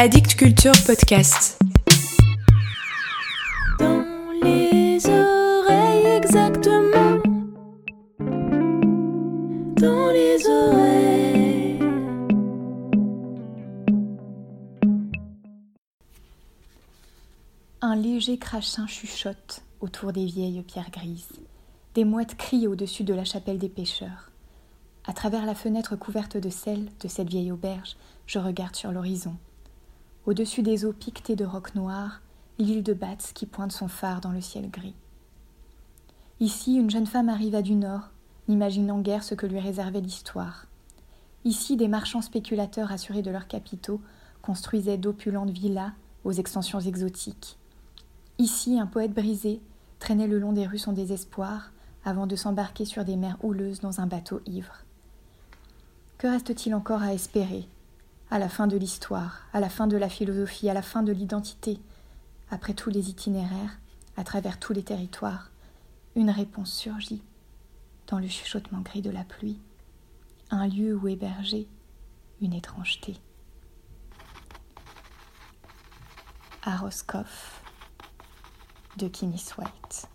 Addict Culture Podcast. Dans les oreilles exactement. Dans les oreilles. Un léger crachin chuchote autour des vieilles pierres grises. Des mouettes crient au-dessus de la chapelle des pêcheurs. À travers la fenêtre couverte de sel de cette vieille auberge, je regarde sur l'horizon. Au-dessus des eaux piquetées de rocs noirs, l'île de Batz qui pointe son phare dans le ciel gris. Ici, une jeune femme arriva du nord, n'imaginant guère ce que lui réservait l'histoire. Ici, des marchands spéculateurs assurés de leurs capitaux construisaient d'opulentes villas aux extensions exotiques. Ici, un poète brisé traînait le long des rues son désespoir avant de s'embarquer sur des mers houleuses dans un bateau ivre. Que reste-t-il encore à espérer? À la fin de l'histoire, à la fin de la philosophie, à la fin de l'identité, après tous les itinéraires, à travers tous les territoires, une réponse surgit dans le chuchotement gris de la pluie, un lieu où héberger une étrangeté. À Roscoff de Kinney White.